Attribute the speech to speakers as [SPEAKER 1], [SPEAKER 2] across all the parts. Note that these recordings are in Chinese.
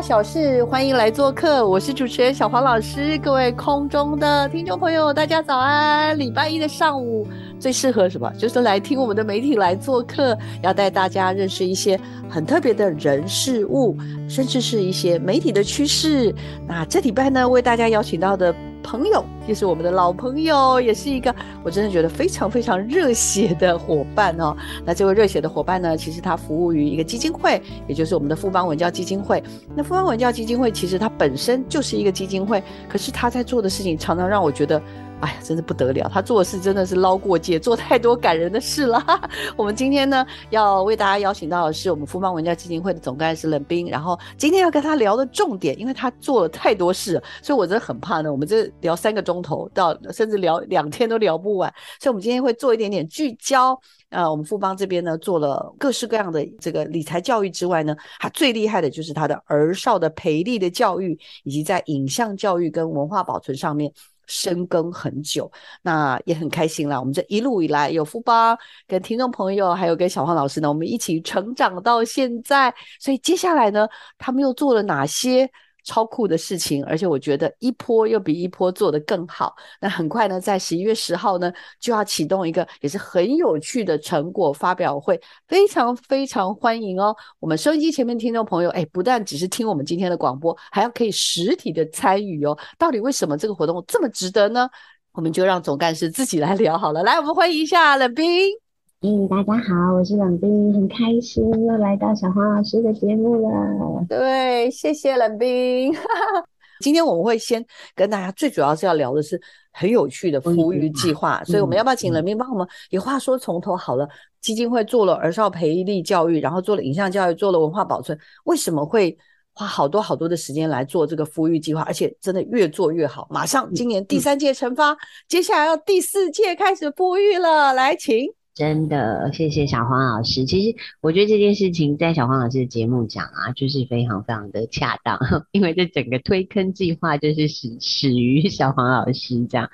[SPEAKER 1] 小事，欢迎来做客。我是主持人小黄老师，各位空中的听众朋友，大家早安！礼拜一的上午最适合什么？就是来听我们的媒体来做客，要带大家认识一些很特别的人事物，甚至是一些媒体的趋势。那这礼拜呢，为大家邀请到的。朋友，也是我们的老朋友，也是一个我真的觉得非常非常热血的伙伴哦。那这位热血的伙伴呢，其实他服务于一个基金会，也就是我们的富邦文教基金会。那富邦文教基金会其实它本身就是一个基金会，可是他在做的事情常常让我觉得。哎呀，真是不得了！他做事真的是捞过界，做太多感人的事了。我们今天呢，要为大家邀请到的是我们富邦文教基金会的总干事冷冰。然后今天要跟他聊的重点，因为他做了太多事，所以我真的很怕呢。我们这聊三个钟头到，甚至聊两天都聊不完。所以，我们今天会做一点点聚焦。呃，我们富邦这边呢，做了各式各样的这个理财教育之外呢，他最厉害的就是他的儿少的培力的教育，以及在影像教育跟文化保存上面。深耕很久，那也很开心啦。我们这一路以来，有富邦跟听众朋友，还有跟小黄老师呢，我们一起成长到现在。所以接下来呢，他们又做了哪些？超酷的事情，而且我觉得一波又比一波做得更好。那很快呢，在十一月十号呢，就要启动一个也是很有趣的成果发表会，非常非常欢迎哦。我们收音机前面听众朋友，哎，不但只是听我们今天的广播，还要可以实体的参与哦。到底为什么这个活动这么值得呢？我们就让总干事自己来聊好了。来，我们欢迎一下冷冰。
[SPEAKER 2] 嗯，大家好，我是冷冰，很开心又来到小黄老师的节目了。
[SPEAKER 1] 对，谢谢冷冰。今天我们会先跟大家，最主要是要聊的是很有趣的富裕计划，所以我们要不要请冷冰帮我们？有话说从头好了。基金会做了儿少培力教育，然后做了影像教育，做了文化保存，为什么会花好多好多的时间来做这个富裕计划？而且真的越做越好，马上今年第三届惩罚，接下来要第四届开始富裕了，来请。
[SPEAKER 2] 真的，谢谢小黄老师。其实我觉得这件事情在小黄老师的节目讲啊，就是非常非常的恰当，因为这整个推坑计划就是始始于小黄老师这样。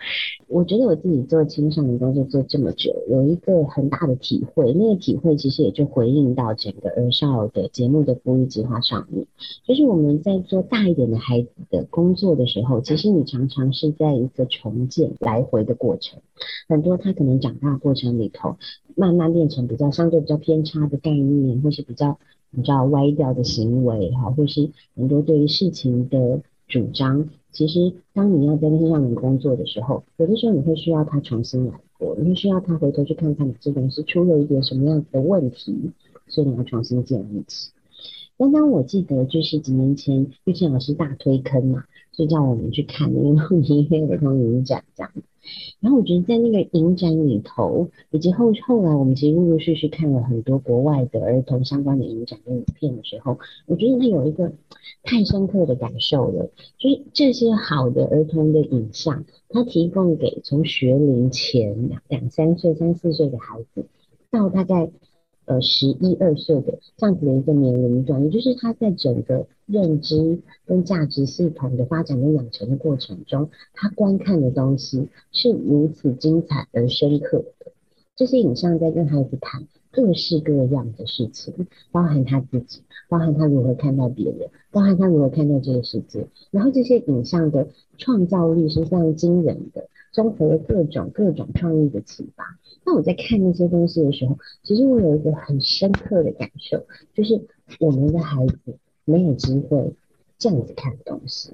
[SPEAKER 2] 我觉得我自己做青少年工作做这么久，有一个很大的体会，那个体会其实也就回应到整个儿少的节目的服务计划上面，就是我们在做大一点的孩子的工作的时候，其实你常常是在一个重建来回的过程，很多他可能长大过程里头。慢慢变成比较相对比较偏差的概念，或是比较比较歪掉的行为，哈，或是很多对于事情的主张。其实，当你要在那些上面工作的时候，有的时候你会需要他重新来过，你会需要他回头去看看你这东西出了一点什么样子的问题，所以你要重新建立起。刚刚我记得就是几年前玉倩老师大推坑嘛，就叫我们去看那个录音儿童影展这样。然后我觉得在那个影展里头，以及后后来我们其实陆陆续续看了很多国外的儿童相关的影展跟影片的时候，我觉得它有一个太深刻的感受了，就是这些好的儿童的影像，它提供给从学龄前两三岁、三四岁的孩子，到大概。呃，十一二岁的这样子的一个年龄段，也就是他在整个认知跟价值系统的发展跟养成的过程中，他观看的东西是如此精彩而深刻的。这些影像在跟孩子谈各式各样的事情，包含他自己，包含他如何看待别人，包含他如何看待这个世界。然后这些影像的创造力是非常惊人的，综合了各种各种创意的启发。那我在看那些东西的时候，其实我有一个很深刻的感受，就是我们的孩子没有机会这样子看东西。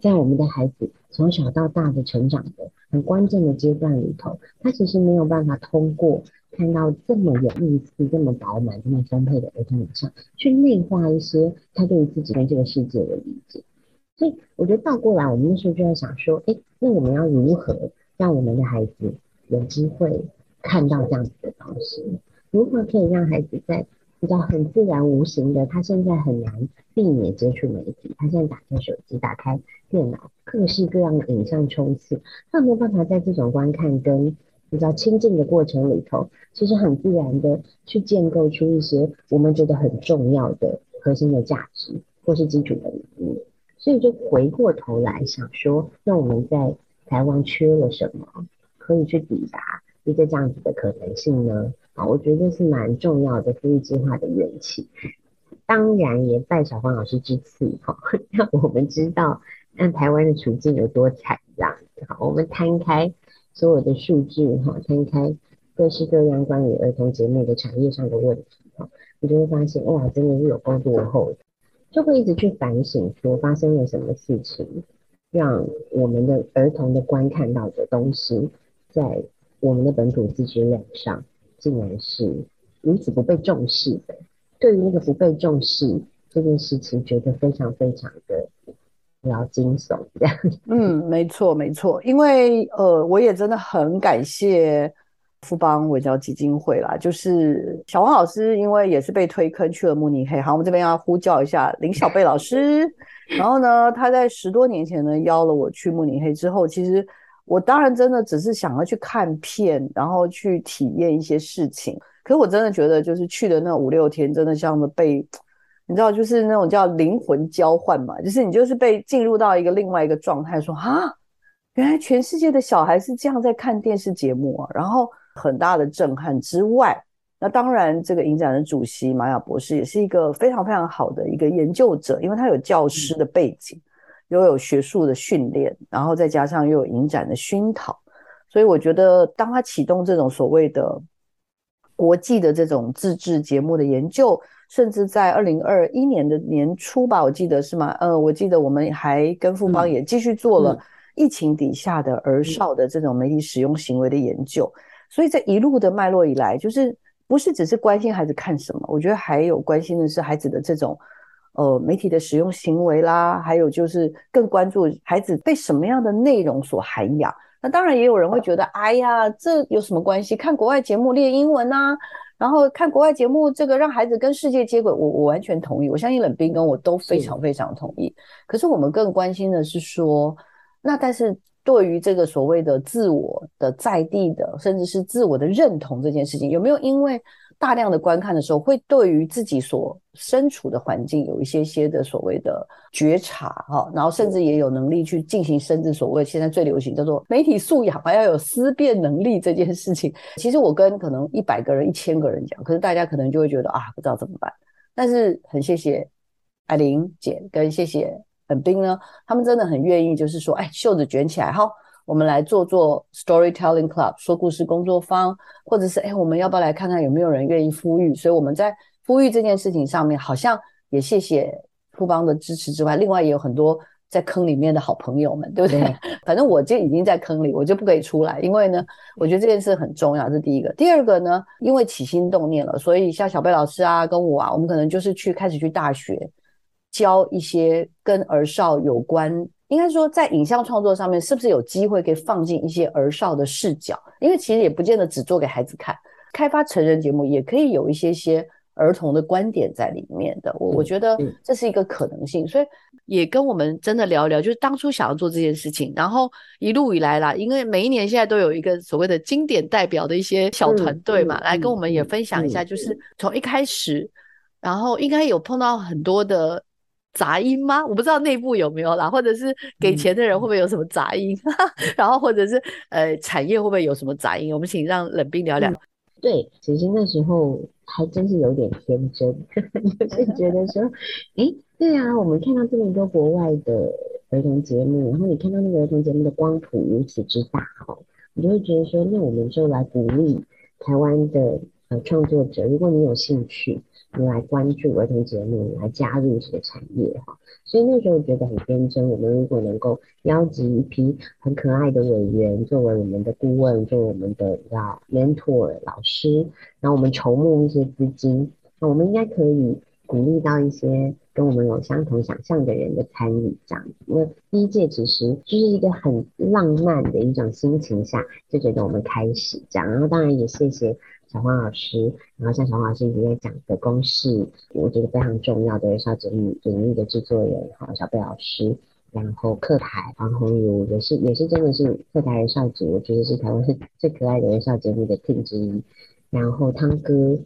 [SPEAKER 2] 在我们的孩子从小到大的成长的很关键的阶段里头，他其实没有办法通过看到这么有意思、这么饱满、这么丰沛的儿童影像，去内化一些他对于自己跟这个世界的理解。所以我觉得倒过来，我们那时候就在想说，哎，那我们要如何让我们的孩子有机会看到这样子的东西？如何可以让孩子在比较很自然无形的，他现在很难避免接触媒体，他现在打开手机、打开电脑，各式各样的影像冲刺，他没有办法在这种观看跟比较亲近的过程里头，其实很自然的去建构出一些我们觉得很重要的核心的价值或是基础的能力，所以就回过头来想说，那我们在台湾缺了什么，可以去抵达一个这样子的可能性呢？啊，我觉得是蛮重要的富裕计划的缘起，当然也拜小黄老师之赐哈，让我们知道那台湾的处境有多惨这样子哈。我们摊开所有的数据哈，摊开各式各样关于儿童节目的产业上的问题哈，你就会发现哇，真的是有够落后的，就会一直去反省说发生了什么事情，让我们的儿童的观看到的东西，在我们的本土自制量上。竟然是如此不被重视的，对于那个不被重视这件事情，觉得非常非常的比较惊悚这样。
[SPEAKER 1] 嗯，没错没错，因为呃，我也真的很感谢富邦文教基金会啦，就是小王老师，因为也是被推坑去了慕尼黑，好，我们这边要呼叫一下林小贝老师。然后呢，他在十多年前呢邀了我去慕尼黑之后，其实。我当然真的只是想要去看片，然后去体验一些事情。可是我真的觉得，就是去的那五六天，真的像是被，你知道，就是那种叫灵魂交换嘛，就是你就是被进入到一个另外一个状态，说啊，原来全世界的小孩是这样在看电视节目啊，然后很大的震撼之外，那当然这个影展的主席玛雅博士也是一个非常非常好的一个研究者，因为他有教师的背景。又有学术的训练，然后再加上又有影展的熏陶，所以我觉得，当他启动这种所谓的国际的这种自制节目的研究，甚至在二零二一年的年初吧，我记得是吗？呃，我记得我们还跟富邦也继续做了疫情底下的儿少的这种媒体使用行为的研究，所以这一路的脉络以来，就是不是只是关心孩子看什么，我觉得还有关心的是孩子的这种。呃，媒体的使用行为啦，还有就是更关注孩子被什么样的内容所涵养。那当然也有人会觉得，哎呀，这有什么关系？看国外节目练英文啊，然后看国外节目，这个让孩子跟世界接轨，我我完全同意。我相信冷冰跟我都非常非常同意。可是我们更关心的是说，那但是对于这个所谓的自我的在地的，甚至是自我的认同这件事情，有没有因为？大量的观看的时候，会对于自己所身处的环境有一些些的所谓的觉察哈，然后甚至也有能力去进行，甚至所谓现在最流行叫做媒体素养，还要有思辨能力这件事情。其实我跟可能一百个人、一千个人讲，可是大家可能就会觉得啊，不知道怎么办。但是很谢谢艾琳姐跟谢谢本兵呢，他们真的很愿意，就是说，哎，袖子卷起来哈。我们来做做 storytelling club 说故事工作坊，或者是哎，我们要不要来看看有没有人愿意呼吁？所以我们在呼吁这件事情上面，好像也谢谢富邦的支持之外，另外也有很多在坑里面的好朋友们，对不对？反正我就已经在坑里，我就不可以出来，因为呢，我觉得这件事很重要，这是第一个。第二个呢，因为起心动念了，所以像小贝老师啊，跟我啊，我们可能就是去开始去大学教一些跟儿少有关。应该说，在影像创作上面，是不是有机会可以放进一些儿少的视角？因为其实也不见得只做给孩子看，开发成人节目也可以有一些些儿童的观点在里面的。我我觉得这是一个可能性，所以也跟我们真的聊一聊，就是当初想要做这件事情，然后一路以来啦，因为每一年现在都有一个所谓的经典代表的一些小团队嘛，来跟我们也分享一下，就是从一开始，然后应该有碰到很多的。杂音吗？我不知道内部有没有啦，或者是给钱的人会不会有什么杂音？然后或者是呃产业会不会有什么杂音？我们请让冷冰聊聊。
[SPEAKER 2] 对，其实那时候还真是有点天真，就是觉得说，哎，对啊，我们看到这么多国外的儿童节目，然后你看到那个儿童节目的光谱如此之大哦，你就会觉得说，那我们就来鼓励台湾的呃创作者，如果你有兴趣。来关注儿童节目，来加入这个产业哈，所以那时候觉得很天真。我们如果能够邀集一批很可爱的委员作为我们的顾问，作为我们的叫 mentor 老师，然后我们筹募一些资金，那我们应该可以鼓励到一些跟我们有相同想象的人的参与，这样。那第一届其实就是一个很浪漫的一种心情下，就觉得我们开始这样。然后当然也谢谢小黄老师，然后像小黄老师一直在讲的公式，我觉得非常重要的儿少节目领域的制作人，哈，小贝老师。然后客台黄宏儒也是也是真的是客台人少组，我觉得是台湾最可爱的人少节目的 team 之一。然后汤哥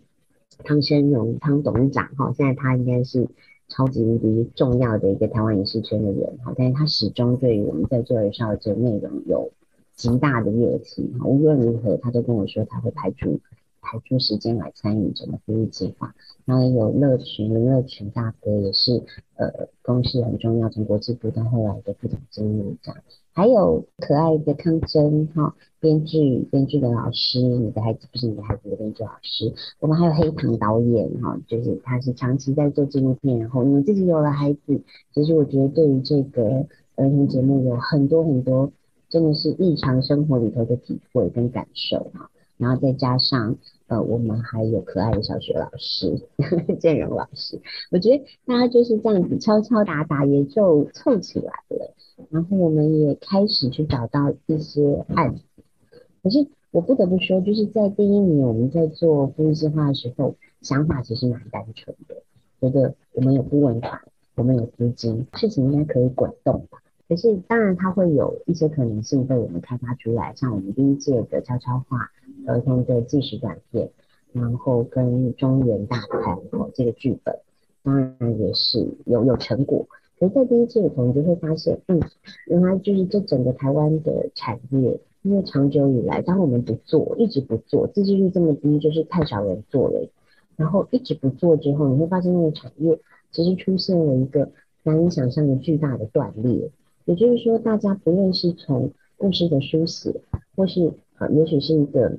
[SPEAKER 2] 汤生荣汤董事长哈，现在他应该是超级无敌重要的一个台湾影视圈的人哈，但是他始终对于我们在做人少这内容有极大的热情哈，无论如何他都跟我说他会排除。排出时间来参与整个服务计划，然后也有乐群林乐群大哥也是呃公司很重要，从国际部到后来的副总经理这样，还有可爱的康真哈，编剧编剧的老师，你的孩子不是你的孩子的编剧老师，我们还有黑糖导演哈，就是他是长期在做纪录片，然后你自己有了孩子，其实我觉得对于这个儿童节目有很多很多真的是日常生活里头的体会跟感受哈。然后再加上，呃，我们还有可爱的小学老师 建荣老师，我觉得大家就是这样子敲敲打打也就凑起来了。然后我们也开始去找到一些案子。可是我不得不说，就是在第一年我们在做服务计划的时候，想法其实蛮单纯的，觉得我们有顾问团，我们有资金，事情应该可以滚动吧。可是，当然它会有一些可能性被我们开发出来，像我们第一届的悄悄话儿童的纪实短片，然后跟中原大谈哦这个剧本，当然也是有有成果。可是，在第一届的时候，你就会发现，嗯，原来就是这整个台湾的产业，因为长久以来，当我们不做，一直不做，自制率这么低，就是太少人做了，然后一直不做之后，你会发现那个产业其实出现了一个难以想象的巨大的断裂。也就是说，大家不论是从故事的书写，或是呃，也许是一个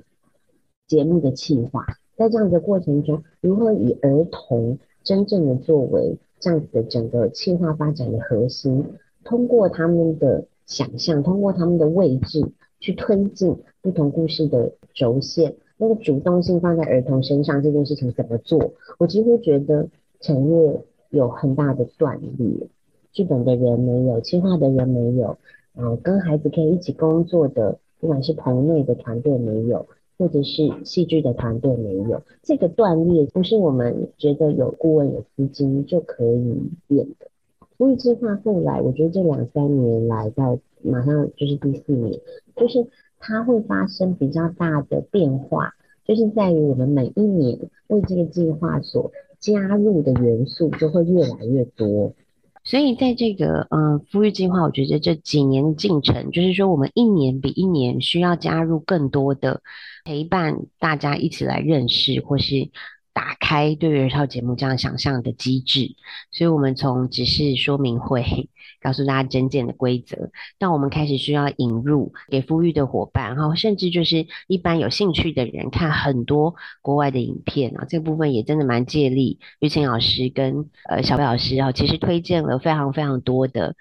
[SPEAKER 2] 节目的企划，在这样的过程中，如何以儿童真正的作为这样子的整个企划发展的核心，通过他们的想象，通过他们的位置去推进不同故事的轴线，那个主动性放在儿童身上这件事情怎么做？我几乎觉得产业有很大的断裂。剧本的人没有，企划的人没有，嗯，跟孩子可以一起工作的，不管是棚内的团队没有，或者是戏剧的团队没有，这个断裂不是我们觉得有顾问有资金就可以变的。所以计划后来，我觉得这两三年来到马上就是第四年，就是它会发生比较大的变化，就是在于我们每一年为这个计划所加入的元素就会越来越多。所以在这个嗯，富裕计划，我觉得这几年的进程，就是说我们一年比一年需要加入更多的陪伴，大家一起来认识或是。打开对于儿少节目这样想象的机制，所以我们从只是说明会告诉大家真正的规则，到我们开始需要引入给富裕的伙伴，然后甚至就是一般有兴趣的人看很多国外的影片啊，这部分也真的蛮借力。玉清老师跟呃小贝老师啊，其实推荐了非常非常多的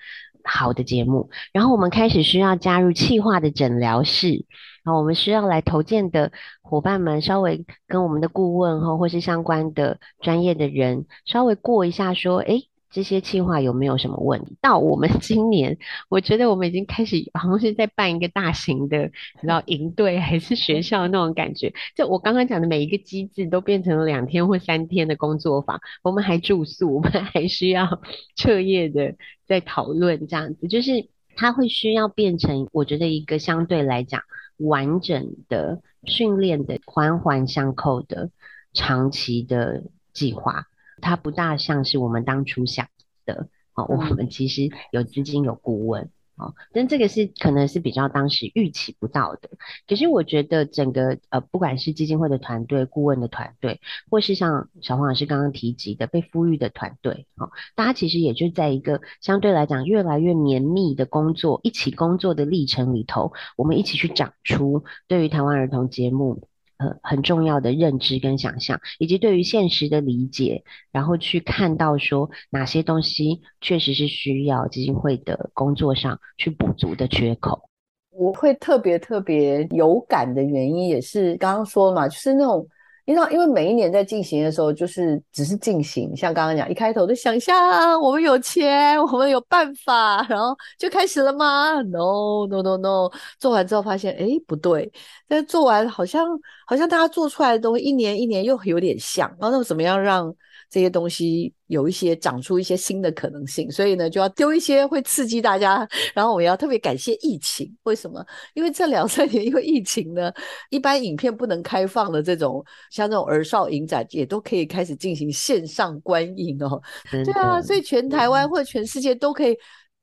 [SPEAKER 2] 好的节目，然后我们开始需要加入气化的诊疗室。然后我们需要来投件的伙伴们，稍微跟我们的顾问哈，或是相关的专业的人，稍微过一下，说，哎，这些计划有没有什么问题？到我们 今年，我觉得我们已经开始，好像是在办一个大型的，你知道，营队还是学校那种感觉。就我刚刚讲的每一个机制，都变成了两天或三天的工作坊。我们还住宿，我们还需要 彻夜的在讨论，这样子，就是它会需要变成，我觉得一个相对来讲。完整的训练的环环相扣的长期的计划，它不大像是我们当初想的。哦，我们其实有资金有顾问。哦，但这个是可能是比较当时预期不到的。可是我觉得整个呃，不管是基金会的团队、顾问的团队，或是像小黄老师刚刚提及的被富裕的团队，哦，大家其实也就在一个相对来讲越来越绵密的工作、一起工作的历程里头，我们一起去长出对于台湾儿童节目。呃，很重要的认知跟想象，以及对于现实的理解，然后去看到说哪些东西确实是需要基金会的工作上去补足的缺口。
[SPEAKER 1] 我会特别特别有感的原因，也是刚刚说嘛，就是那种你知道，因为每一年在进行的时候，就是只是进行，像刚刚讲，一开头的想象，我们有钱，我们有办法，然后就开始了吗？No No No No，做完之后发现，哎，不对，但做完好像好像大家做出来的东西，一年一年又有点像，然后那怎么样让？这些东西有一些长出一些新的可能性，所以呢，就要丢一些会刺激大家。然后我要特别感谢疫情，为什么？因为这两三年因为疫情呢，一般影片不能开放的这种，像这种儿少影展也都可以开始进行线上观影哦。对啊，所以全台湾或者全世界都可以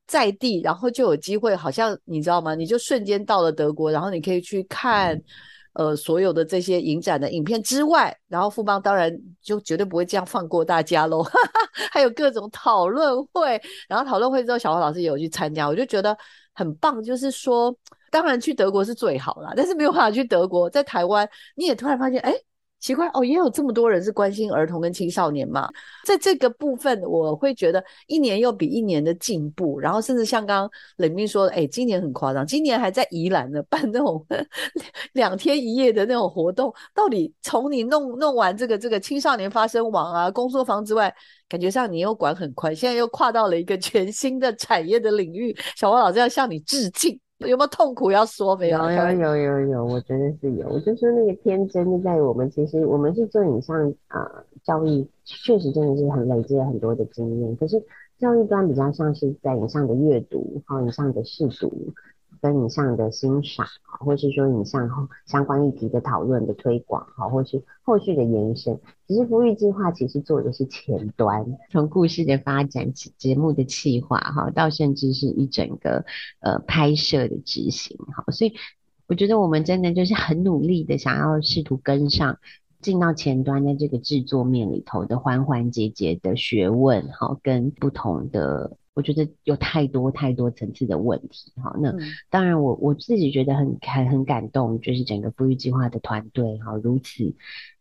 [SPEAKER 1] 在地，然后就有机会，好像你知道吗？你就瞬间到了德国，然后你可以去看。呃，所有的这些影展的影片之外，然后富邦当然就绝对不会这样放过大家喽。还有各种讨论会，然后讨论会之后，小花老师也有去参加，我就觉得很棒。就是说，当然去德国是最好啦，但是没有办法去德国，在台湾你也突然发现，哎。奇怪哦，也有这么多人是关心儿童跟青少年嘛？在这个部分，我会觉得一年又比一年的进步，然后甚至像刚刚冷冰说的，哎，今年很夸张，今年还在宜兰呢办那种 两天一夜的那种活动。到底从你弄弄完这个这个青少年发声网啊、工作坊之外，感觉上你又管很宽，现在又跨到了一个全新的产业的领域。小王老师要向你致敬。有没有痛苦要说没有？
[SPEAKER 2] 有有有有有，我觉得是有。我就说那个天真就在于我们，其实我们是做影像啊教育，确实真的是很累积了很多的经验。可是教育端比较像是在影像的阅读，还有影像的试读。跟影像的欣赏，或是说影像相关议题的讨论的推广，哈，或是后续的延伸。其实福育计划其实做的是前端，从故事的发展、节目的企划，哈，到甚至是一整个呃拍摄的执行，哈。所以我觉得我们真的就是很努力的想要试图跟上，进到前端的这个制作面里头的环环节节的学问，哈，跟不同的。我觉得有太多太多层次的问题，哈，那当然我我自己觉得很很很感动，就是整个富裕计划的团队，哈，如此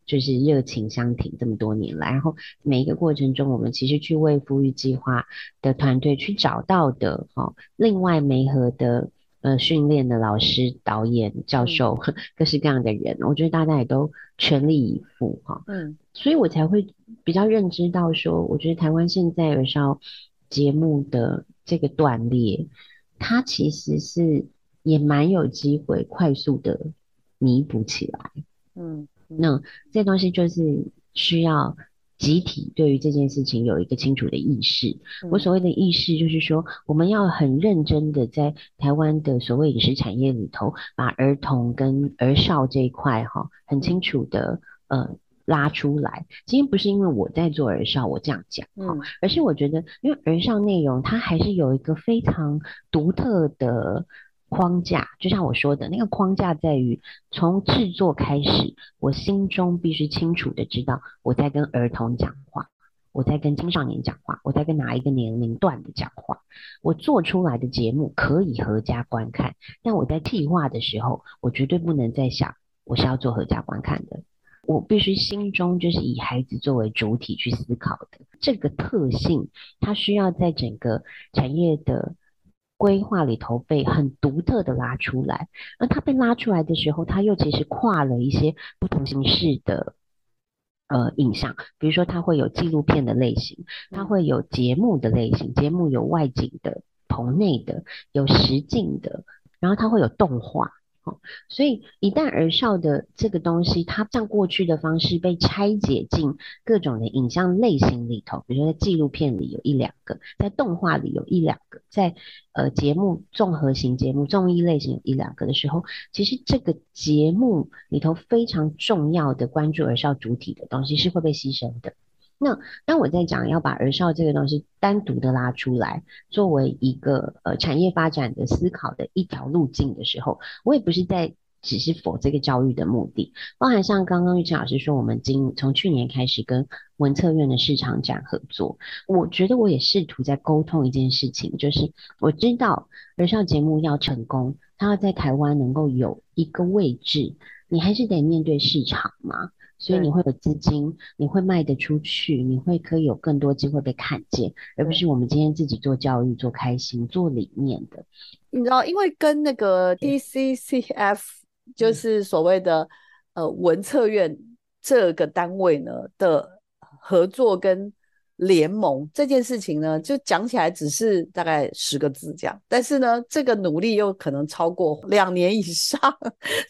[SPEAKER 2] 就是热情相挺这么多年来，然后每一个过程中，我们其实去为富裕计划的团队去找到的，哈，另外媒合的呃训练的老师、导演、教授，各式各样的人，我觉得大家也都全力以赴，哈，嗯，所以我才会比较认知到说，我觉得台湾现在有少。节目的这个断裂，它其实是也蛮有机会快速的弥补起来。嗯，那这东西就是需要集体对于这件事情有一个清楚的意识。我所谓的意识，就是说我们要很认真的在台湾的所谓饮食产业里头，把儿童跟儿少这一块哈，很清楚的呃。拉出来，今天不是因为我在做儿少，我这样讲哈，而是我觉得，因为儿少内容它还是有一个非常独特的框架，就像我说的那个框架在于，从制作开始，我心中必须清楚的知道我在跟儿童讲话，我在跟青少年讲话，我在跟哪一个年龄段的讲话，我做出来的节目可以合家观看，但我在替划的时候，我绝对不能再想我是要做合家观看的。我必须心中就是以孩子作为主体去思考的这个特性，它需要在整个产业的规划里头被很独特的拉出来。而它被拉出来的时候，它又其实跨了一些不同形式的呃影像，比如说它会有纪录片的类型，它会有节目的类型，节目有外景的、棚内的、有实景的，然后它会有动画。所以，一旦儿少的这个东西，它像过去的方式被拆解进各种的影像类型里头，比如说在纪录片里有一两个，在动画里有一两个，在呃节目综合型节目、综艺类型有一两个的时候，其实这个节目里头非常重要的关注儿少主体的东西是会被牺牲的。那当我在讲要把儿少这个东西单独的拉出来，作为一个呃产业发展的思考的一条路径的时候，我也不是在只是否这个教育的目的，包含像刚刚玉成老师说，我们今从去年开始跟文策院的市场展合作，我觉得我也试图在沟通一件事情，就是我知道儿少节目要成功，它要在台湾能够有一个位置，你还是得面对市场嘛。所以你会有资金，你会卖得出去，你会可以有更多机会被看见，而不是我们今天自己做教育、做开心、做理念的。
[SPEAKER 1] 你知道，因为跟那个 DCCF 就是所谓的呃文策院这个单位呢的合作跟。联盟这件事情呢，就讲起来只是大概十个字这样，但是呢，这个努力又可能超过两年以上，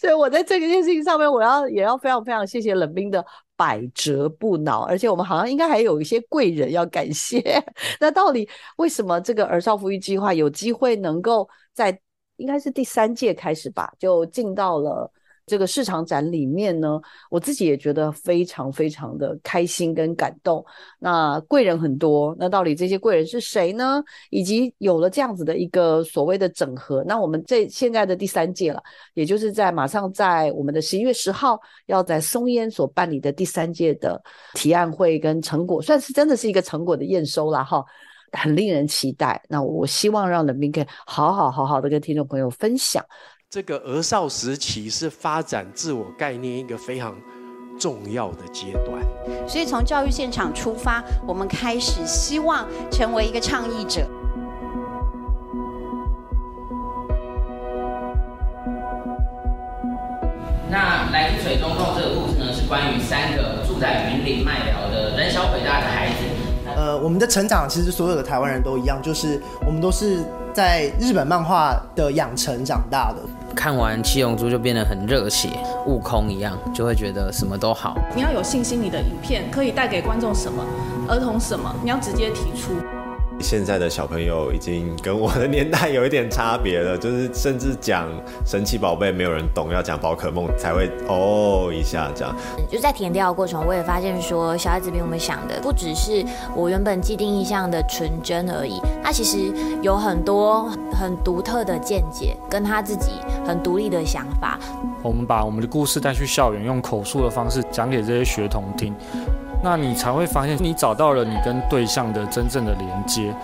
[SPEAKER 1] 所以我在这件事情上面，我要也要非常非常谢谢冷冰的百折不挠，而且我们好像应该还有一些贵人要感谢。那到底为什么这个儿少福育计划有机会能够在应该是第三届开始吧，就进到了？这个市场展里面呢，我自己也觉得非常非常的开心跟感动。那贵人很多，那到底这些贵人是谁呢？以及有了这样子的一个所谓的整合，那我们这现在的第三届了，也就是在马上在我们的十一月十号要在松烟所办理的第三届的提案会跟成果，算是真的是一个成果的验收了哈，很令人期待。那我希望让人民可以好好好好的跟听众朋友分享。
[SPEAKER 3] 这个儿少时期是发展自我概念一个非常重要的阶段，
[SPEAKER 4] 所以从教育现场出发，我们开始希望成为一个倡议者。
[SPEAKER 5] 那来自水中洞这个故事呢，是关于三个住在云林麦寮的人小鬼大的孩子。
[SPEAKER 6] 呃，我们的成长其实所有的台湾人都一样，就是我们都是在日本漫画的养成长大的。
[SPEAKER 7] 看完《七龙珠》就变得很热血，悟空一样，就会觉得什么都好。
[SPEAKER 8] 你要有信心，你的影片可以带给观众什么，儿童什么，你要直接提出。
[SPEAKER 9] 现在的小朋友已经跟我的年代有一点差别了，就是甚至讲神奇宝贝没有人懂，要讲宝可梦才会哦一下这样。
[SPEAKER 10] 就在填调的过程，我也发现说，小孩子比我们想的不只是我原本既定印象的纯真而已，他其实有很多很独特的见解，跟他自己很独立的想法。
[SPEAKER 11] 我们把我们的故事带去校园，用口述的方式讲给这些学童听。那你才会发现，你找到了你跟对象的真正的连接。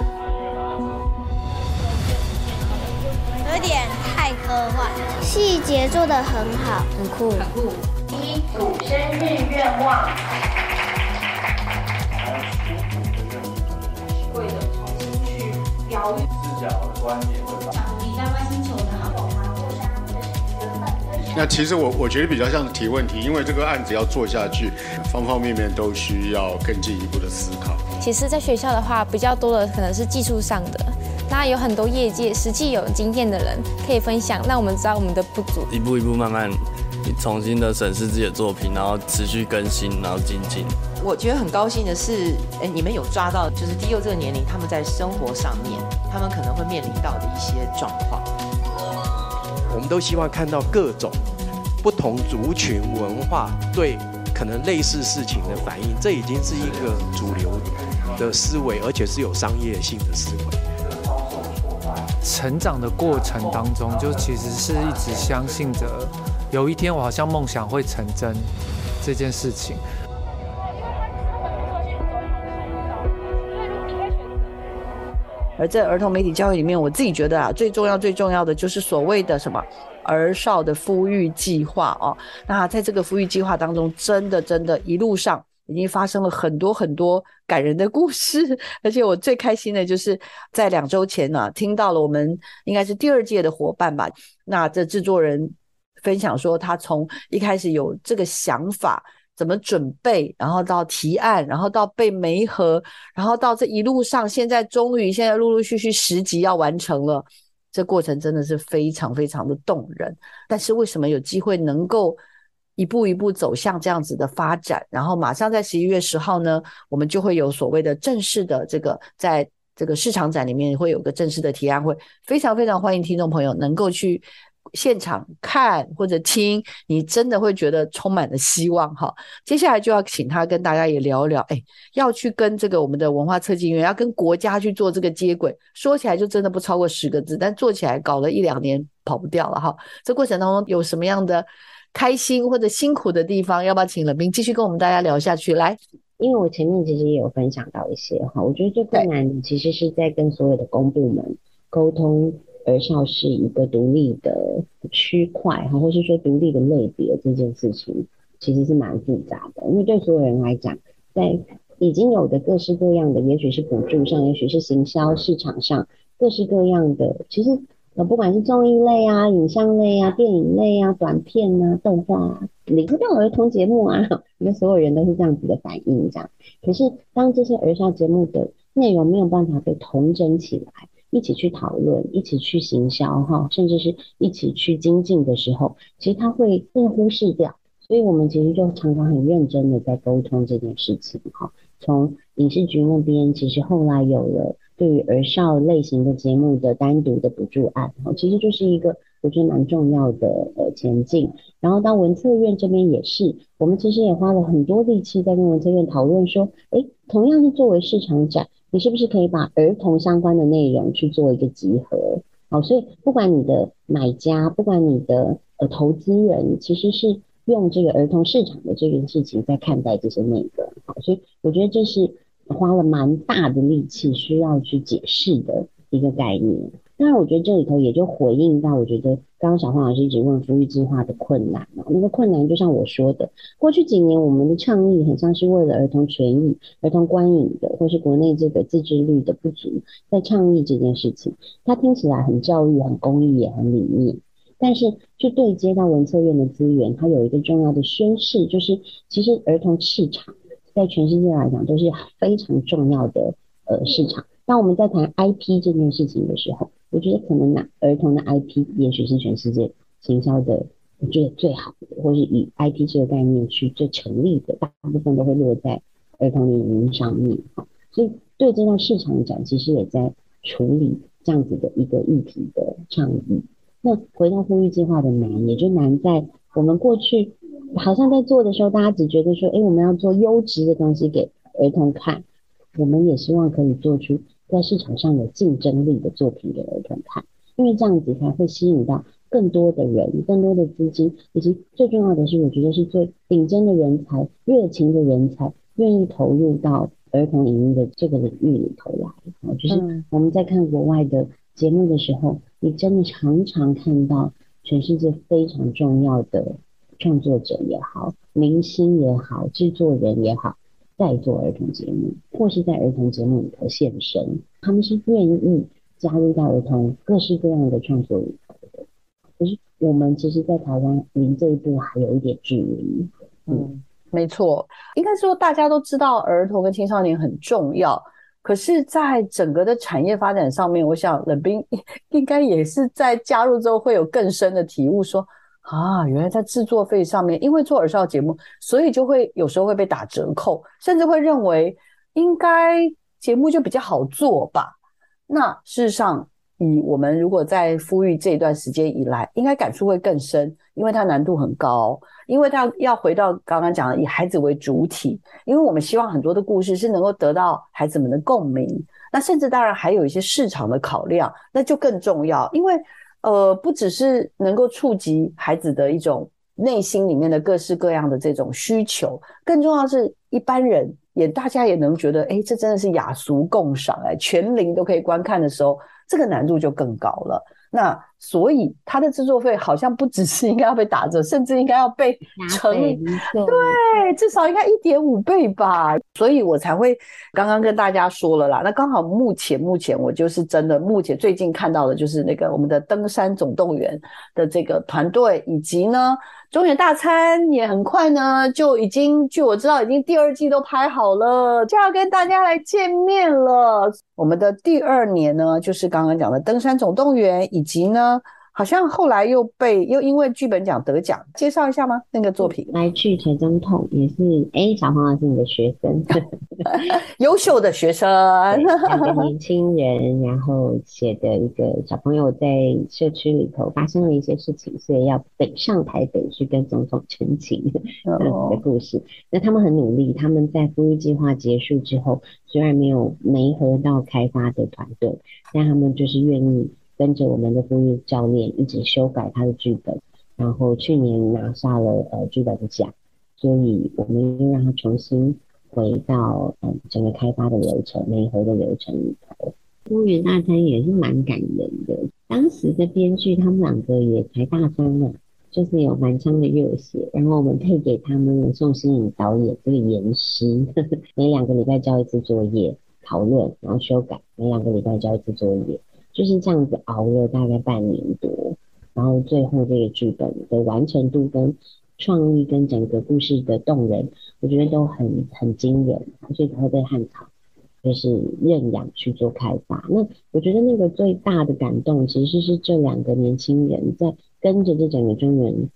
[SPEAKER 12] 有点太科幻，细节做的很好，
[SPEAKER 10] 很酷，
[SPEAKER 12] 很酷。
[SPEAKER 13] 一组生日愿望。
[SPEAKER 14] 为了重新去疗愈视角的观点，对吧？
[SPEAKER 15] 你在外星球的好。
[SPEAKER 16] 那其实我我觉得比较像是提问题，因为这个案子要做下去，方方面面都需要更进一步的思考。
[SPEAKER 17] 其实，在学校的话，比较多的可能是技术上的，那有很多业界实际有经验的人可以分享，让我们知道我们的不足。
[SPEAKER 18] 一步一步慢慢重新的审视自己的作品，然后持续更新，然后精进。
[SPEAKER 19] 我觉得很高兴的是，哎，你们有抓到，就是低幼这个年龄，他们在生活上面，他们可能会面临到的一些状况。
[SPEAKER 3] 我们都希望看到各种不同族群文化对可能类似事情的反应，这已经是一个主流的思维，而且是有商业性的思维。
[SPEAKER 11] 成长的过程当中，就其实是一直相信着，有一天我好像梦想会成真这件事情。
[SPEAKER 1] 而在儿童媒体教育里面，我自己觉得啊，最重要、最重要的就是所谓的什么儿少的抚育计划哦。那在这个抚育计划当中，真的、真的，一路上已经发生了很多很多感人的故事。而且我最开心的就是在两周前呢，听到了我们应该是第二届的伙伴吧，那这制作人分享说，他从一开始有这个想法。怎么准备，然后到提案，然后到被媒合，然后到这一路上，现在终于现在陆陆续续十集要完成了，这过程真的是非常非常的动人。但是为什么有机会能够一步一步走向这样子的发展？然后马上在十一月十号呢，我们就会有所谓的正式的这个在这个市场展里面会有个正式的提案会，非常非常欢迎听众朋友能够去。现场看或者听，你真的会觉得充满了希望哈。接下来就要请他跟大家也聊一聊，哎，要去跟这个我们的文化策进院，要跟国家去做这个接轨，说起来就真的不超过十个字，但做起来搞了一两年跑不掉了哈。这过程当中有什么样的开心或者辛苦的地方？要不要请冷冰继续跟我们大家聊下去？来，
[SPEAKER 2] 因为我前面其实也有分享到一些哈，我觉得最困难的其实是在跟所有的公部门沟通。儿少是一个独立的区块哈，或是说独立的类别，这件事情其实是蛮复杂的。因为对所有人来讲，在已经有的各式各样的，也许是补助上，也许是行销市场上，各式各样的，其实呃，不管是综艺类啊、影像类啊、电影类啊、短片啊、动画啊，你知道儿童节目啊，你们所有人都是这样子的反应，这样。可是当这些儿少节目的内容没有办法被统整起来，一起去讨论，一起去行销哈，甚至是一起去精进的时候，其实他会被忽视掉。所以我们其实就常常很认真的在沟通这件事情哈。从影视局那边，其实后来有了。对于儿少类型的节目的单独的补助案，其实就是一个我觉得蛮重要的呃前进。然后到文策院这边也是，我们其实也花了很多力气在跟文策院讨论说，哎，同样是作为市场展，你是不是可以把儿童相关的内容去做一个集合？好，所以不管你的买家，不管你的呃投资人，其实是用这个儿童市场的这件事情在看待这些内容。好，所以我觉得这是。花了蛮大的力气，需要去解释的一个概念。当然，我觉得这里头也就回应到，我觉得刚刚小黄老师一直问福育计划的困难嘛。那个困难就像我说的，过去几年我们的倡议很像是为了儿童权益、儿童观影的，或是国内这个自制率的不足，在倡议这件事情。它听起来很教育、很公益、也很理念，但是去对接到文策院的资源，它有一个重要的宣示，就是其实儿童市场。在全世界来讲都是非常重要的呃市场。当我们在谈 IP 这件事情的时候，我觉得可能拿儿童的 IP 也许是全世界行销的我觉得最好的，或是以 IP 这个概念去最成立的，大部分都会落在儿童领域上面。哈，所以对这段市场讲，其实也在处理这样子的一个议题的倡议。那回到呼吁计划的难，也就难在我们过去。好像在做的时候，大家只觉得说，哎，我们要做优质的东西给儿童看，我们也希望可以做出在市场上有竞争力的作品给儿童看，因为这样子才会吸引到更多的人、更多的资金，以及最重要的是，我觉得是最顶尖的人才、热情的人才，愿意投入到儿童影音的这个领域里头来。啊，就是我们在看国外的节目的时候，你真的常常看到全世界非常重要的。创作者也好，明星也好，制作人也好，在做儿童节目，或是在儿童节目里头现身，他们是愿意加入到儿童各式各样的创作里头的。可是我们其实，在台湾离这一步还有一点距离。
[SPEAKER 1] 嗯，没错，应该说大家都知道儿童跟青少年很重要，可是，在整个的产业发展上面，我想冷冰应该也是在加入之后会有更深的体悟，说。啊，原来在制作费上面，因为做儿少节目，所以就会有时候会被打折扣，甚至会认为应该节目就比较好做吧。那事实上，以我们如果在呼吁这一段时间以来，应该感触会更深，因为它难度很高，因为它要回到刚刚讲的以孩子为主体，因为我们希望很多的故事是能够得到孩子们的共鸣。那甚至当然还有一些市场的考量，那就更重要，因为。呃，不只是能够触及孩子的一种内心里面的各式各样的这种需求，更重要是一般人也大家也能觉得，哎，这真的是雅俗共赏，哎，全龄都可以观看的时候，这个难度就更高了。那所以它的制作费好像不只是应该要被打折，甚至应该要被乘，对，至少应该一点五倍吧。所以我才会刚刚跟大家说了啦。那刚好目前目前我就是真的目前最近看到的就是那个我们的登山总动员的这个团队，以及呢。中原大餐也很快呢，就已经据我知道，已经第二季都拍好了，就要跟大家来见面了。我们的第二年呢，就是刚刚讲的《登山总动员》，以及呢。好像后来又被又因为剧本奖得奖，介绍一下吗？那个作品
[SPEAKER 2] 来去才真痛，也是哎，小黄老师你的学生，
[SPEAKER 1] 优秀的学生，
[SPEAKER 2] 两个年 轻人，然后写的一个小朋友在社区里头发生了一些事情，所以要北上台北去跟总统陈情这样子的故事。那他们很努力，他们在富裕计划结束之后，虽然没有没合到开发的团队，但他们就是愿意。跟着我们的副育教练一直修改他的剧本，然后去年拿下了呃剧本的奖，所以我们又让他重新回到嗯整个开发的流程、内核的流程里头。公园大餐也是蛮感人的，当时的编剧他们两个也才大三嘛，就是有满腔的热血，然后我们配给他们宋新颖导演这个严师，每两个礼拜交一次作业讨论，然后修改，每两个礼拜交一次作业。就是这样子熬了大概半年多，然后最后这个剧本的完成度跟创意跟整个故事的动人，我觉得都很很惊人，所以才会被汉草就是认养去做开发。那我觉得那个最大的感动，其实是这两个年轻人在跟着这整个中原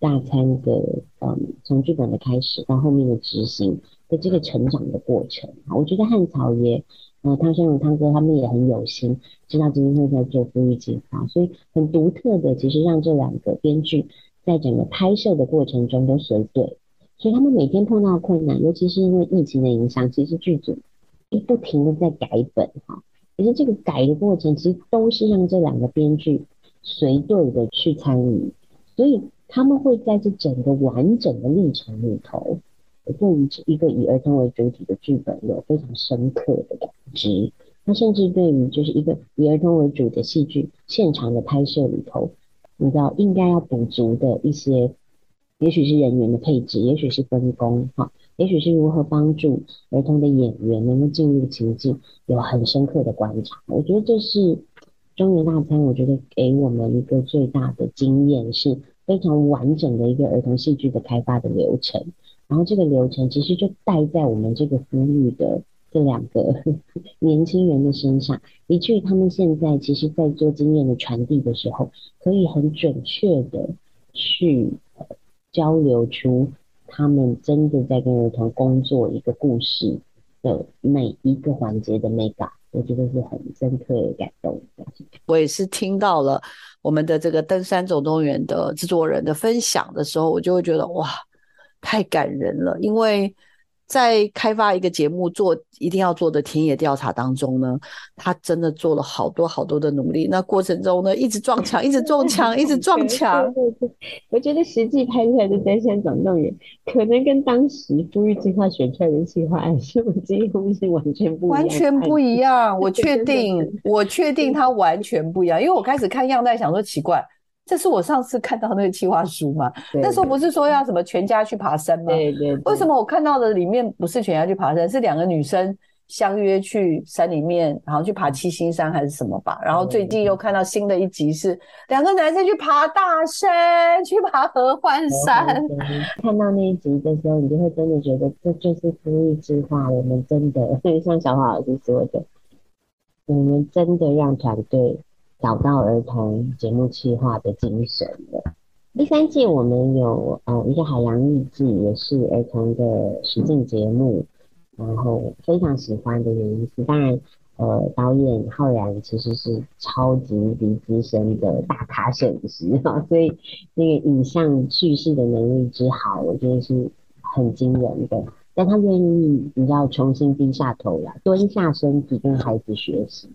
[SPEAKER 2] 大餐的，嗯，从剧本的开始到后面的执行的这个成长的过程。我觉得汉草也，呃，汤生荣汤哥他们也很有心，知道今天会在做呼吁计划，所以很独特的，其实让这两个编剧。在整个拍摄的过程中都随队，所以他们每天碰到困难，尤其是因为疫情的影响，其实剧组就不停的在改本哈。可是这个改的过程，其实都是让这两个编剧随队的去参与，所以他们会在这整个完整的历程里头，对于一个以儿童为主体的剧本有非常深刻的感知。那甚至对于就是一个以儿童为主的戏剧现场的拍摄里头。你知道应该要补足的一些，也许是人员的配置，也许是分工，哈，也许是如何帮助儿童的演员能够进入情境，有很深刻的观察。我觉得这是中原大餐，我觉得给我们一个最大的经验，是非常完整的一个儿童戏剧的开发的流程。然后这个流程其实就带在我们这个呼吁的。这两个 年轻人的身上，的确，他们现在其实，在做经验的传递的时候，可以很准确的去交流出他们真的在跟儿童工作一个故事的每一个环节的美感，我觉得是很深刻的感动。
[SPEAKER 1] 我也是听到了我们的这个《登山总动员》的制作人的分享的时候，我就会觉得哇，太感人了，因为。在开发一个节目做一定要做的田野调查当中呢，他真的做了好多好多的努力。那过程中呢，一直撞墙，一直撞墙，一直 撞墙。
[SPEAKER 2] 对对，我觉得实际拍出来的《单身总动员》可能跟当时呼吁计划选出来的计划案是几乎是完全不一样。
[SPEAKER 1] 完全不一样，我确定，我确定它完全不一样。因为我开始看样带，想说奇怪。这是我上次看到那个计划书嘛？那时候不是说要什么全家去爬山吗？
[SPEAKER 2] 对对。
[SPEAKER 1] 为什么我看到的里面不是全家去爬山，是两个女生相约去山里面，然后去爬七星山还是什么吧？然后最近又看到新的一集是两个男生去爬大山，去爬合欢山。
[SPEAKER 2] 看到那一集的时候，你就会真的觉得这就是公益计划。我们真的，像小华老师说的，我们真的让团队。找到儿童节目企划的精神了。第三季我们有呃一个海洋日记，也是儿童的实境节目，然后非常喜欢的原因是，当然呃导演浩然其实是超级无敌资深的大咖摄影师哈，所以那个影像叙事的能力之好，我觉得是很惊人的。但他愿意你要重新低下头来，蹲下身体跟孩子学习。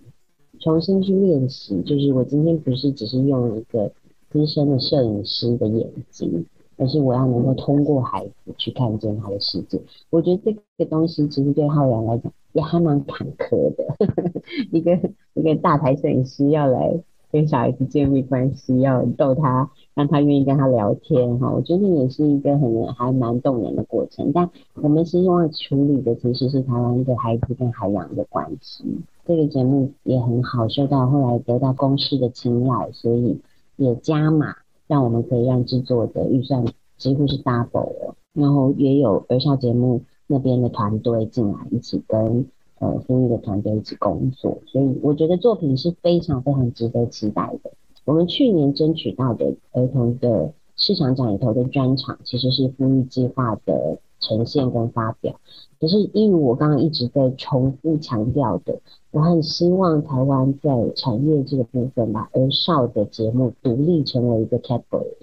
[SPEAKER 2] 重新去练习，就是我今天不是只是用一个资深的摄影师的眼睛，而是我要能够通过孩子去看见他的世界。我觉得这个东西其实对浩然来讲也还蛮坎坷的，一个一个大牌摄影师要来跟小孩子建立关系，要逗他，让他愿意跟他聊天，哈，我觉得也是一个很还蛮动人的过程。但我们希望处理的其实是台湾的孩子跟海洋的关系。这个节目也很好，受到后来得到公司的青睐，所以也加码，让我们可以让制作的预算几乎是 double 了。然后也有儿少节目那边的团队进来一起跟呃丰裕的团队一起工作，所以我觉得作品是非常非常值得期待的。我们去年争取到的儿童的市场展里头的专场，其实是富裕计划的呈现跟发表。可是，一如我刚刚一直在重复强调的，我很希望台湾在产业这个部分把儿少的节目独立成为一个 category，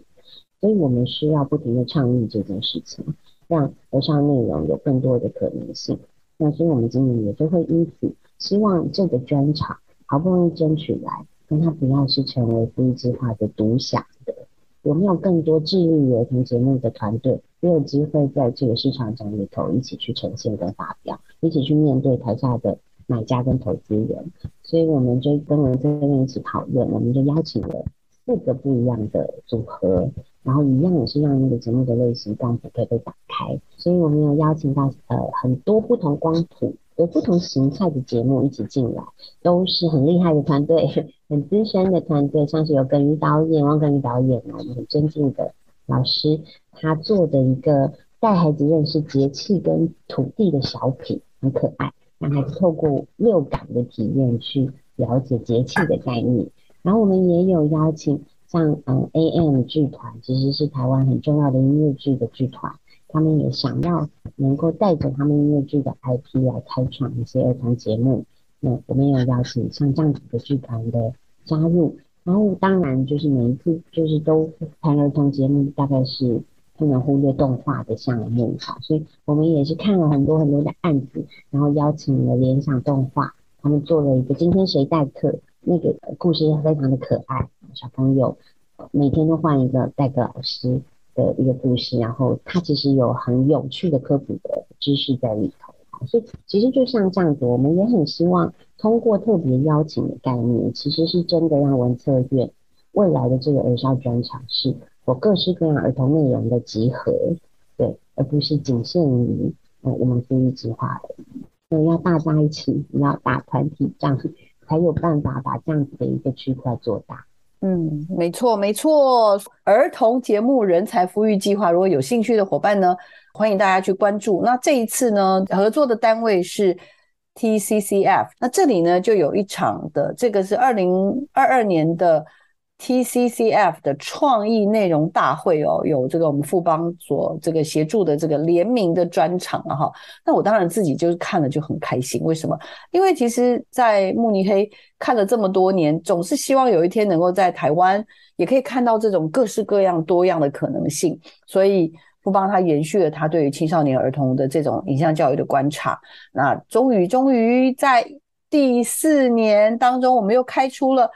[SPEAKER 2] 所以我们需要不停的倡议这件事情，让儿少内容有更多的可能性。那所以我们今年也就会因此希望这个专场好不容易争取来，让它不要是成为非计划的独享的。有没有更多治愈儿童节目的团队，也有机会在这个市场中里头一起去呈现跟发表，一起去面对台下的买家跟投资人？所以我们就跟我们这边一起讨论，我们就邀请了四个不一样的组合，然后一样也是让那个节目的类型光谱可以被打开。所以我们有邀请到呃很多不同光谱有不同形态的节目一起进来，都是很厉害的团队，很资深的团队，像是有耿于导演、汪耿于导演，我们很尊敬的老师，他做的一个带孩子认识节气跟土地的小品，很可爱，让孩子透过六感的体验去了解节气的概念。然后我们也有邀请像嗯 AM 剧团，其实是台湾很重要的音乐剧的剧团。他们也想要能够带着他们音乐剧的 IP 来开创一些儿童节目，那我们也邀请像这样子的剧团的加入，然后当然就是每一次就是都谈儿童节目，大概是不能忽略动画的项目哈，所以我们也是看了很多很多的案子，然后邀请了联想动画，他们做了一个今天谁代课，那个故事非常的可爱，小朋友每天都换一个代课老师。的一个故事，然后它其实有很有趣的科普的知识在里头，所以其实就像这样子，我们也很希望通过特别邀请的概念，其实是真的让文策院未来的这个儿少专场是有各式各样儿童内容的集合，对，而不是仅限于呃我们福利计划而已。所以要大家一起，要打团体仗，才有办法把这样子的一个区块做大。
[SPEAKER 1] 嗯，没错，没错。儿童节目人才富裕计划，如果有兴趣的伙伴呢，欢迎大家去关注。那这一次呢，合作的单位是 TCCF。那这里呢，就有一场的，这个是二零二二年的。TCCF 的创意内容大会哦，有这个我们富邦所这个协助的这个联名的专场啊哈。那我当然自己就是看了就很开心，为什么？因为其实，在慕尼黑看了这么多年，总是希望有一天能够在台湾也可以看到这种各式各样多样的可能性。所以富邦它延续了它对于青少年儿童的这种影像教育的观察。那终于，终于在第四年当中，我们又开出了。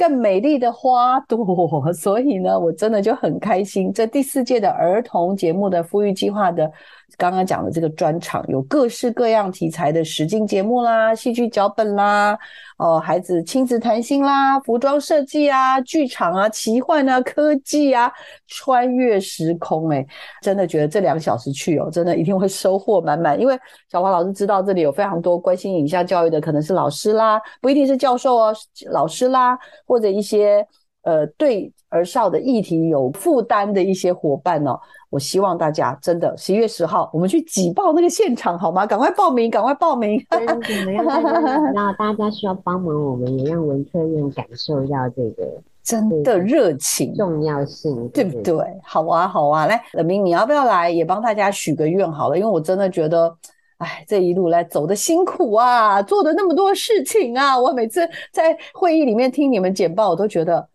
[SPEAKER 1] 更美丽的花朵，所以呢，我真的就很开心。这第四届的儿童节目的富裕计划的。刚刚讲的这个专场有各式各样题材的实境节目啦、戏剧脚本啦、哦孩子亲子谈心啦、服装设计啊、剧场啊、奇幻啊、科技啊、穿越时空，哎，真的觉得这两小时去哦，真的一定会收获满满。因为小华老师知道这里有非常多关心影像教育的，可能是老师啦，不一定是教授哦，老师啦，或者一些呃对儿少的议题有负担的一些伙伴哦。我希望大家真的十一月十号，我们去挤爆那个现场好吗？赶快报名，赶快报名！
[SPEAKER 2] 真的要大家道大家需要帮忙，我们也让文策院感受到这个
[SPEAKER 1] 真的热情
[SPEAKER 2] 重要性，
[SPEAKER 1] 对不对？好啊，好啊，来，冷明，你要不要来也帮大家许个愿好了？因为我真的觉得，哎，这一路来走的辛苦啊，做的那么多事情啊，我每次在会议里面听你们简报，我都觉得。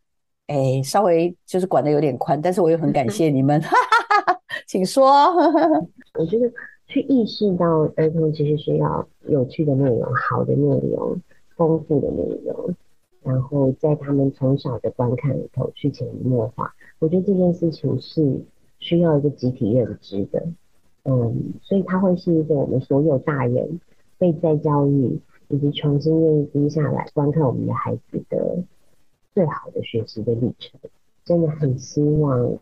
[SPEAKER 1] 哎，稍微就是管的有点宽，但是我又很感谢你们，哈哈哈哈请说。
[SPEAKER 2] 我觉得去意识到儿童其实需要有趣的内容、好的内容、丰富的内容，然后在他们从小的观看里头去潜移默化。我觉得这件事情是需要一个集体认知的，嗯，所以它会是一个我们所有大人被在教育以及重新愿意低下来观看我们的孩子的。最好的学习的历程，真的很希望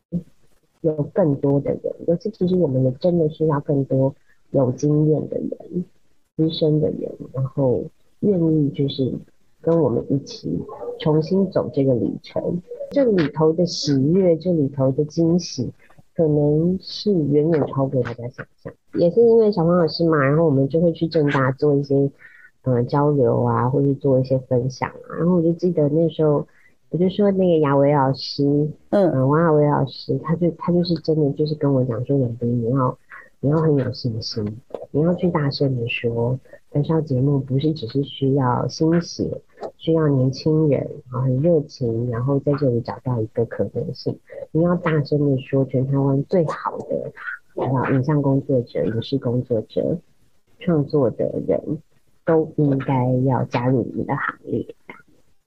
[SPEAKER 2] 有更多的人，尤其其实我们也真的需要更多有经验的人、资深的人，然后愿意就是跟我们一起重新走这个里程。这里头的喜悦，这里头的惊喜，可能是远远超过大家想象。也是因为小黄老师嘛，然后我们就会去正大做一些呃交流啊，或者做一些分享啊。然后我就记得那时候。我就说那个亚维老师，嗯，王亚维老师，他就他就是真的就是跟我讲说，永斌你要你要很有信心，你要去大声的说，燃烧节目不是只是需要心血，需要年轻人，然后很热情，然后在这里找到一个可能性，你要大声的说，全台湾最好的啊影像工作者、影视工作者、创作的人都应该要加入你们的行列。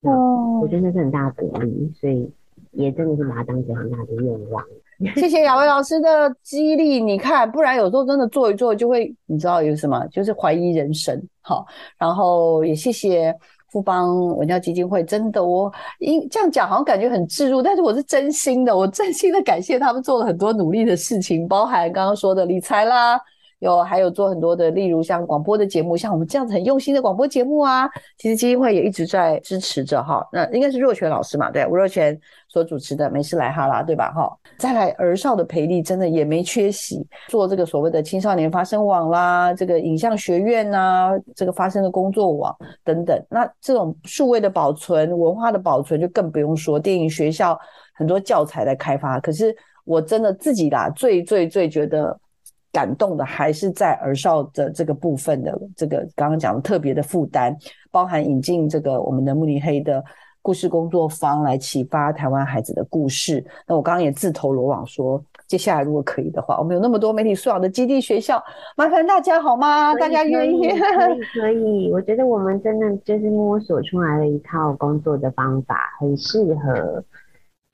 [SPEAKER 2] 哦，我觉得那是很大的鼓励，所以也真的是把它当成很大的愿望。
[SPEAKER 1] 谢谢雅薇老师的激励，你看，不然有时候真的做一做就会，你知道有什么，就是怀疑人生。好，然后也谢谢富邦文教基金会，真的我因这样讲好像感觉很置入，但是我是真心的，我真心的感谢他们做了很多努力的事情，包含刚刚说的理财啦。有还有做很多的，例如像广播的节目，像我们这样子很用心的广播节目啊，其实基金会也一直在支持着哈。那应该是若泉老师嘛，对，吴若泉所主持的《没事来哈啦》，对吧？哈，再来儿少的培力真的也没缺席，做这个所谓的青少年发声网啦，这个影像学院呐，这个发声的工作网等等。那这种数位的保存、文化的保存就更不用说，电影学校很多教材在开发，可是。我真的自己啦，最最最觉得感动的还是在儿少的这个部分的这个刚刚讲的特别的负担，包含引进这个我们的慕尼黑的故事工作坊来启发台湾孩子的故事。那我刚刚也自投罗网说，接下来如果可以的话，我们有那么多媒体素养的基地学校，麻烦大家好吗？大家愿意？
[SPEAKER 2] 可以 可以，我觉得我们真的就是摸索出来了一套工作的方法，很适合。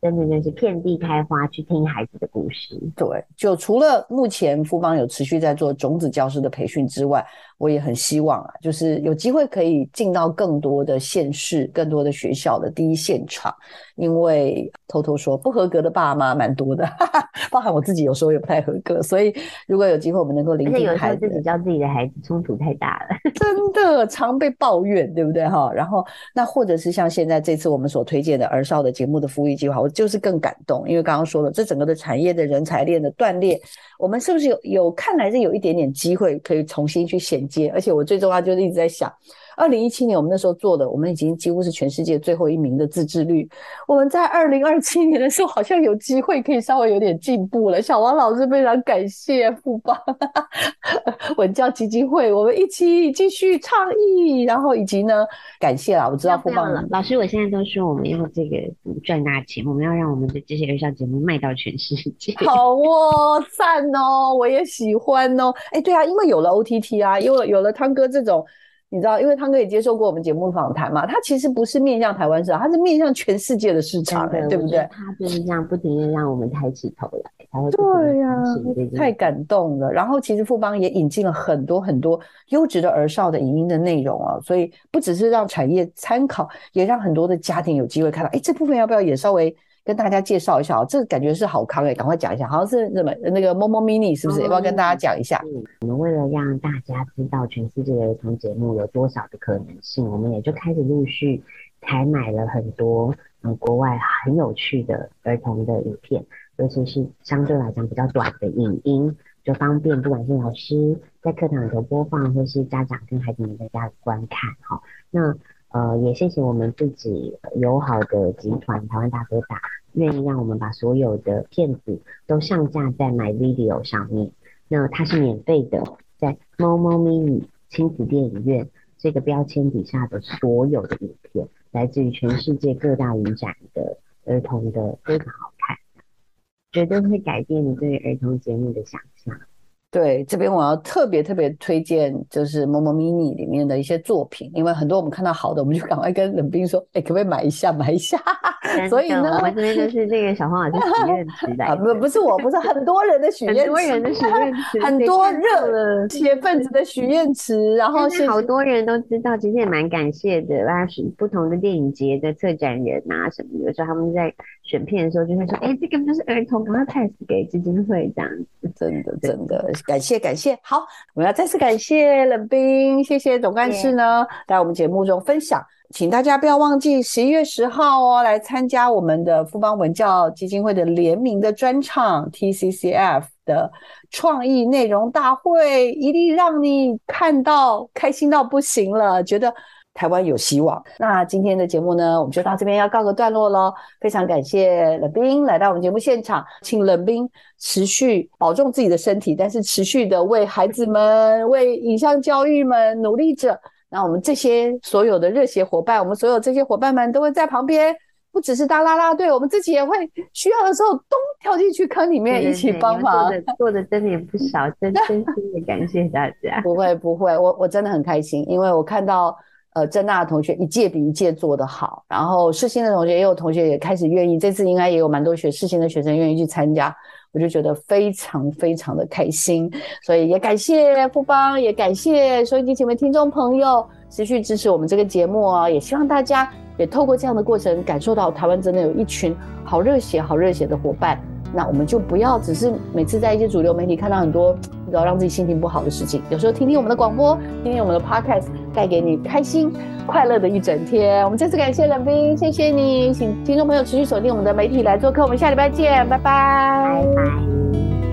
[SPEAKER 2] 真的就是遍地开花，去听孩子的故事。
[SPEAKER 1] 对，就除了目前富邦有持续在做种子教师的培训之外。我也很希望啊，就是有机会可以进到更多的县市、更多的学校的第一现场，因为偷偷说不合格的爸妈蛮多的，包含我自己有时候也不太合格，所以如果有机会我们能够聆听孩
[SPEAKER 2] 子，自己教自己的孩子冲突太大了，
[SPEAKER 1] 真的常被抱怨，对不对哈？然后那或者是像现在这次我们所推荐的儿少的节目的福利计划，我就是更感动，因为刚刚说了，这整个的产业的人才链的断裂，我们是不是有有看来是有一点点机会可以重新去衔接。而且我最重要就是一直在想。二零一七年，我们那时候做的，我们已经几乎是全世界最后一名的自制率。我们在二零二七年的时候，好像有机会可以稍微有点进步了。小王老师非常感谢富邦 文教基金会，我们一起继续倡议，然后以及呢，感谢啦，我知道富邦了
[SPEAKER 2] 老师，我现在都说我们要这个赚大钱，我们要让我们的这些儿少节目卖到全世界。
[SPEAKER 1] 好哦，赞哦，我也喜欢哦。哎，对啊，因为有了 OTT 啊，因为有了汤哥这种。你知道，因为汤哥也接受过我们节目访谈嘛，他其实不是面向台湾市场，他是面向全世界的市场，对不对？
[SPEAKER 2] 他就是这样不停的让我们抬起头来，才会
[SPEAKER 1] 对呀，太感动了。然后其实富邦也引进了很多很多优质的儿少的影音的内容啊，所以不只是让产业参考，也让很多的家庭有机会看到。哎，这部分要不要也稍微？跟大家介绍一下哦，这个感觉是好康哎，赶快讲一下，好像是什么那个猫猫 mini 是不是？要不要跟大家讲一下？
[SPEAKER 2] 我们为了让大家知道全世界的儿童节目有多少的可能性，我们也就开始陆续采买了很多嗯国外很有趣的儿童的影片，尤其是相对来讲比较短的影音，就方便不管是老师在课堂里头播放，或是家长跟孩子们在家观看哈。那呃，也谢谢我们自己友好的集团台湾大哥大，愿意让我们把所有的片子都上架在 My Video 上面。那它是免费的，在猫猫咪咪亲子电影院这个标签底下的所有的影片，来自于全世界各大影展的儿童的，非常好看，绝对会改变你对儿童节目的想象。
[SPEAKER 1] 对，这边我要特别特别推荐，就是《某某 mini》里面的一些作品，因为很多我们看到好的，我们就赶快跟冷冰说，哎，可不可以买一下，买一下？所以呢，
[SPEAKER 2] 我们这边就是这个小黄老师许愿池的，
[SPEAKER 1] 不不是我，不是很多人的许 愿，
[SPEAKER 2] 很多人的许愿池，
[SPEAKER 1] 很多热铁分子的许愿池，然后
[SPEAKER 2] 好多人都知道，其实也蛮感谢的，那是不同的电影节的策展人啊什么有，时候他们在选片的时候就会说，哎，这个就是儿童，赶快 pass 给基金会这样子，
[SPEAKER 1] 真的真的。感谢感谢，好，我们要再次感谢冷冰，谢谢总干事呢，在我们节目中分享，请大家不要忘记十一月十号哦，来参加我们的富邦文教基金会的联名的专场 TCCF 的创意内容大会，一定让你看到开心到不行了，觉得。台湾有希望。那今天的节目呢，我们就到这边要告个段落喽。非常感谢冷冰来到我们节目现场，请冷冰持续保重自己的身体，但是持续的为孩子们、为影像教育们努力着。那我们这些所有的热血伙伴，我们所有这些伙伴们都会在旁边，不只是当啦啦队，我们自己也会需要的时候，咚跳进去坑里面一起帮忙。
[SPEAKER 2] 做的做的真的也不少，真真心 的感谢大家。
[SPEAKER 1] 不会不会，我我真的很开心，因为我看到。呃，正大的同学一届比一届做得好，然后世新的同学也有同学也开始愿意，这次应该也有蛮多学世新的学生愿意去参加，我就觉得非常非常的开心，所以也感谢富邦，也感谢收音机前面听众朋友持续支持我们这个节目啊，也希望大家也透过这样的过程感受到台湾真的有一群好热血、好热血的伙伴。那我们就不要只是每次在一些主流媒体看到很多知道让自己心情不好的事情。有时候听听我们的广播，听听我们的 podcast，带给你开心快乐的一整天。我们再次感谢冷冰，谢谢你，请听众朋友持续锁定我们的媒体来做客，我们下礼拜见，拜拜。
[SPEAKER 2] 拜拜。